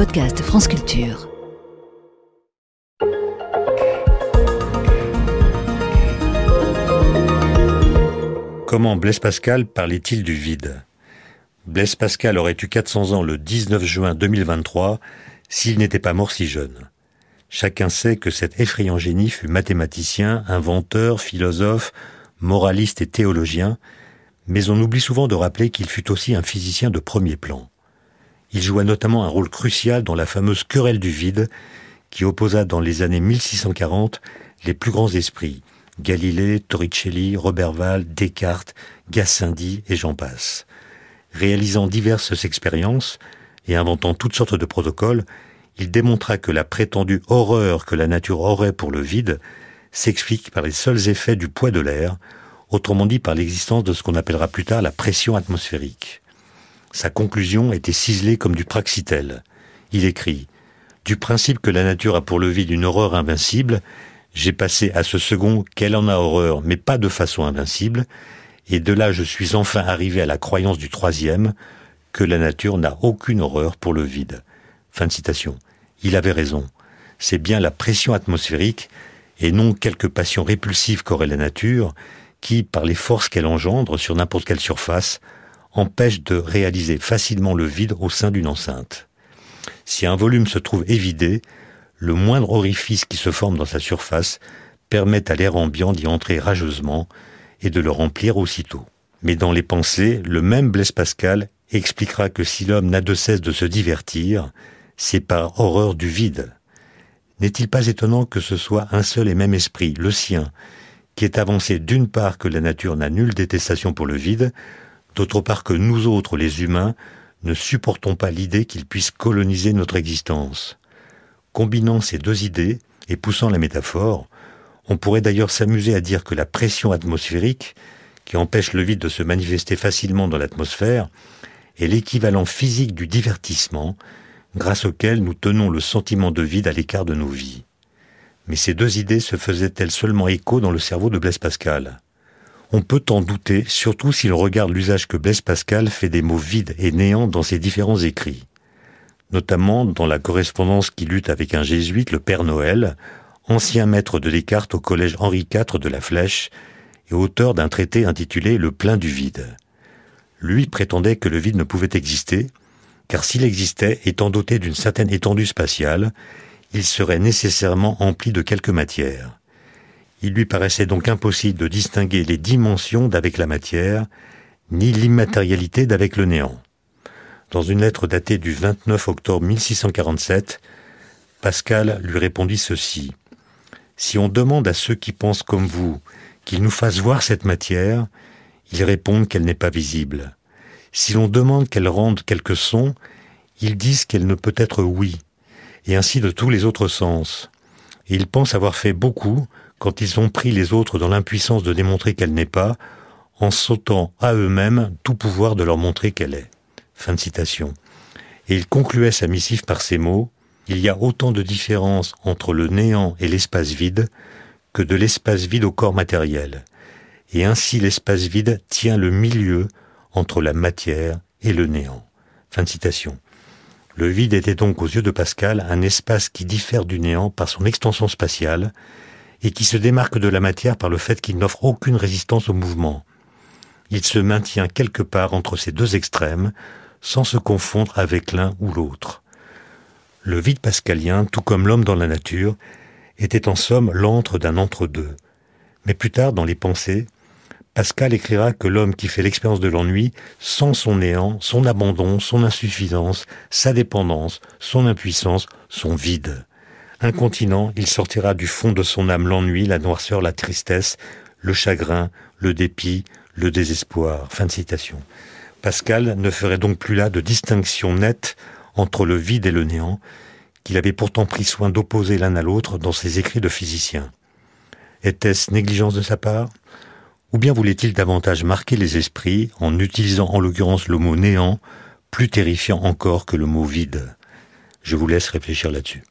podcast. Comment Blaise Pascal parlait-il du vide? Blaise Pascal aurait eu 400 ans le 19 juin 2023 s'il n'était pas mort si jeune. Chacun sait que cet effrayant génie fut mathématicien, inventeur, philosophe, moraliste et théologien, mais on oublie souvent de rappeler qu'il fut aussi un physicien de premier plan. Il joua notamment un rôle crucial dans la fameuse querelle du vide qui opposa dans les années 1640 les plus grands esprits, Galilée, Torricelli, Roberval, Descartes, Gassendi et j'en passe. Réalisant diverses expériences et inventant toutes sortes de protocoles, il démontra que la prétendue horreur que la nature aurait pour le vide s'explique par les seuls effets du poids de l'air, autrement dit par l'existence de ce qu'on appellera plus tard la pression atmosphérique. Sa conclusion était ciselée comme du praxitel. Il écrit Du principe que la nature a pour le vide une horreur invincible, j'ai passé à ce second qu'elle en a horreur, mais pas de façon invincible, et de là je suis enfin arrivé à la croyance du troisième, que la nature n'a aucune horreur pour le vide. Fin de citation. Il avait raison. C'est bien la pression atmosphérique, et non quelque passion répulsive qu'aurait la nature, qui, par les forces qu'elle engendre sur n'importe quelle surface, empêche de réaliser facilement le vide au sein d'une enceinte. Si un volume se trouve évidé, le moindre orifice qui se forme dans sa surface permet à l'air ambiant d'y entrer rageusement et de le remplir aussitôt. Mais dans les pensées, le même Blaise Pascal expliquera que si l'homme n'a de cesse de se divertir, c'est par horreur du vide. N'est-il pas étonnant que ce soit un seul et même esprit, le sien, qui est avancé d'une part que la nature n'a nulle détestation pour le vide, d'autre part que nous autres, les humains, ne supportons pas l'idée qu'il puisse coloniser notre existence. Combinant ces deux idées et poussant la métaphore, on pourrait d'ailleurs s'amuser à dire que la pression atmosphérique, qui empêche le vide de se manifester facilement dans l'atmosphère, est l'équivalent physique du divertissement, grâce auquel nous tenons le sentiment de vide à l'écart de nos vies. Mais ces deux idées se faisaient-elles seulement écho dans le cerveau de Blaise Pascal? On peut en douter, surtout si l'on regarde l'usage que Blaise Pascal fait des mots vides et néants dans ses différents écrits notamment dans la correspondance qu'il eut avec un jésuite, le Père Noël, ancien maître de Descartes au collège Henri IV de la Flèche et auteur d'un traité intitulé Le plein du vide. Lui prétendait que le vide ne pouvait exister, car s'il existait, étant doté d'une certaine étendue spatiale, il serait nécessairement empli de quelque matière. Il lui paraissait donc impossible de distinguer les dimensions d'avec la matière, ni l'immatérialité d'avec le néant. Dans une lettre datée du 29 octobre 1647, Pascal lui répondit ceci. Si on demande à ceux qui pensent comme vous qu'ils nous fassent voir cette matière, ils répondent qu'elle n'est pas visible. Si l'on demande qu'elle rende quelques sons, ils disent qu'elle ne peut être oui, et ainsi de tous les autres sens. Et ils pensent avoir fait beaucoup quand ils ont pris les autres dans l'impuissance de démontrer qu'elle n'est pas, en sautant à eux-mêmes tout pouvoir de leur montrer qu'elle est. Fin de citation. Et il concluait sa missive par ces mots Il y a autant de différence entre le néant et l'espace vide que de l'espace vide au corps matériel. Et ainsi l'espace vide tient le milieu entre la matière et le néant. Fin de citation. Le vide était donc aux yeux de Pascal un espace qui diffère du néant par son extension spatiale et qui se démarque de la matière par le fait qu'il n'offre aucune résistance au mouvement. Il se maintient quelque part entre ces deux extrêmes, sans se confondre avec l'un ou l'autre. Le vide pascalien, tout comme l'homme dans la nature, était en somme l'antre d'un entre-deux. Mais plus tard, dans les pensées, Pascal écrira que l'homme qui fait l'expérience de l'ennui sent son néant, son abandon, son insuffisance, sa dépendance, son impuissance, son vide. Incontinent, il sortira du fond de son âme l'ennui, la noirceur, la tristesse, le chagrin, le dépit, le désespoir. Fin de citation. Pascal ne ferait donc plus là de distinction nette entre le vide et le néant, qu'il avait pourtant pris soin d'opposer l'un à l'autre dans ses écrits de physicien. Était-ce négligence de sa part? Ou bien voulait-il davantage marquer les esprits en utilisant en l'occurrence le mot néant, plus terrifiant encore que le mot vide? Je vous laisse réfléchir là-dessus.